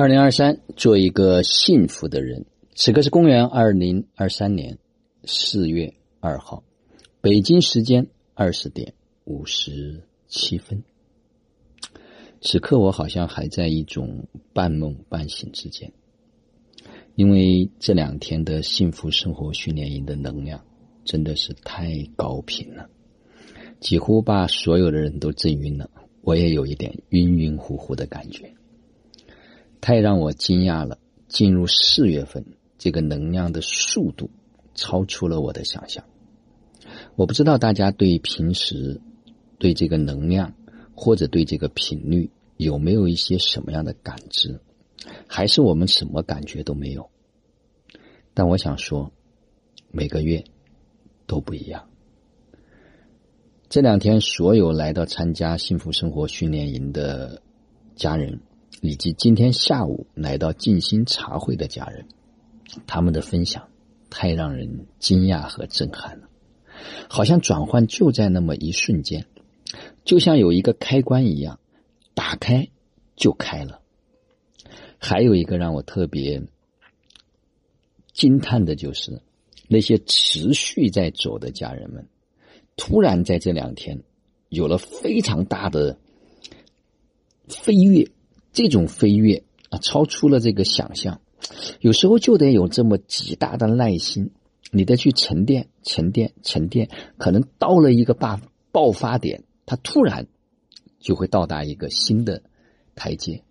二零二三，做一个幸福的人。此刻是公元二零二三年四月二号，北京时间二十点五十七分。此刻我好像还在一种半梦半醒之间，因为这两天的幸福生活训练营的能量真的是太高频了，几乎把所有的人都震晕了。我也有一点晕晕乎乎的感觉。太让我惊讶了！进入四月份，这个能量的速度超出了我的想象。我不知道大家对平时对这个能量或者对这个频率有没有一些什么样的感知，还是我们什么感觉都没有？但我想说，每个月都不一样。这两天，所有来到参加幸福生活训练营的家人。以及今天下午来到静心茶会的家人，他们的分享太让人惊讶和震撼了，好像转换就在那么一瞬间，就像有一个开关一样，打开就开了。还有一个让我特别惊叹的就是，那些持续在走的家人们，突然在这两天有了非常大的飞跃。这种飞跃啊，超出了这个想象。有时候就得有这么极大的耐心，你得去沉淀、沉淀、沉淀。可能到了一个爆爆发点，它突然就会到达一个新的台阶。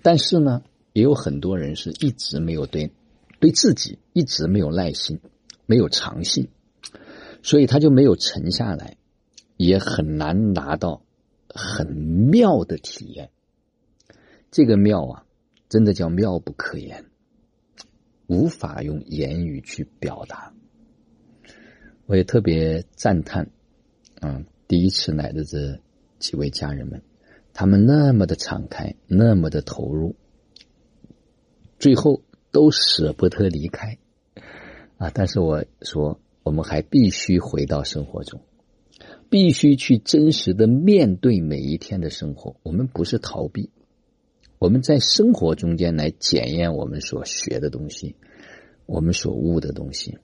但是呢，也有很多人是一直没有对对自己一直没有耐心，没有长性，所以他就没有沉下来，也很难拿到很妙的体验。这个妙啊，真的叫妙不可言，无法用言语去表达。我也特别赞叹，嗯，第一次来的这几位家人们，他们那么的敞开，那么的投入，最后都舍不得离开啊！但是我说，我们还必须回到生活中，必须去真实的面对每一天的生活。我们不是逃避。我们在生活中间来检验我们所学的东西，我们所悟的东西，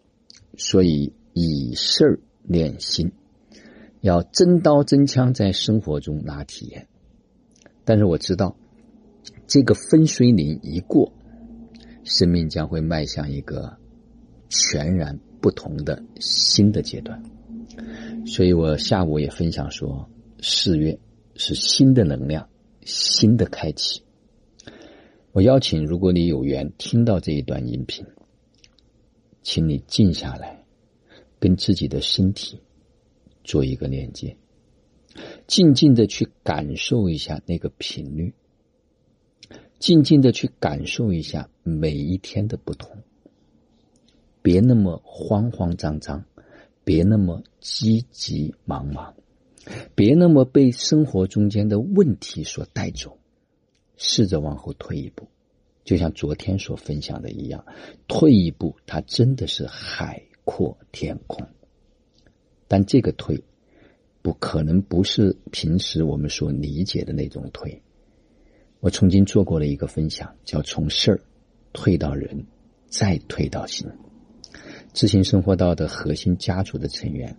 所以以事儿练心，要真刀真枪在生活中拿体验。但是我知道，这个分水岭一过，生命将会迈向一个全然不同的新的阶段。所以我下午也分享说，四月是新的能量，新的开启。我邀请，如果你有缘听到这一段音频，请你静下来，跟自己的身体做一个连接，静静的去感受一下那个频率，静静的去感受一下每一天的不同，别那么慌慌张张，别那么急急忙忙，别那么被生活中间的问题所带走。试着往后退一步，就像昨天所分享的一样，退一步，它真的是海阔天空。但这个退，不可能不是平时我们所理解的那种退。我曾经做过了一个分享，叫从事儿退到人，再退到心。知行生活道的核心家族的成员，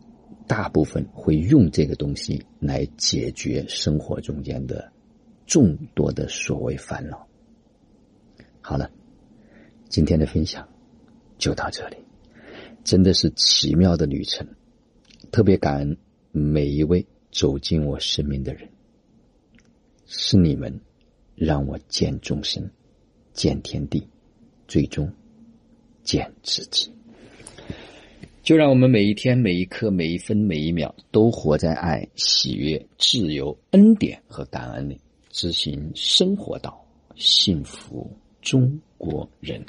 大部分会用这个东西来解决生活中间的。众多的所谓烦恼。好了，今天的分享就到这里，真的是奇妙的旅程。特别感恩每一位走进我生命的人，是你们让我见众生、见天地，最终见自己。就让我们每一天、每一刻、每一分、每一秒，都活在爱、喜悦、自由、恩典和感恩里。执行生活道，幸福中国人。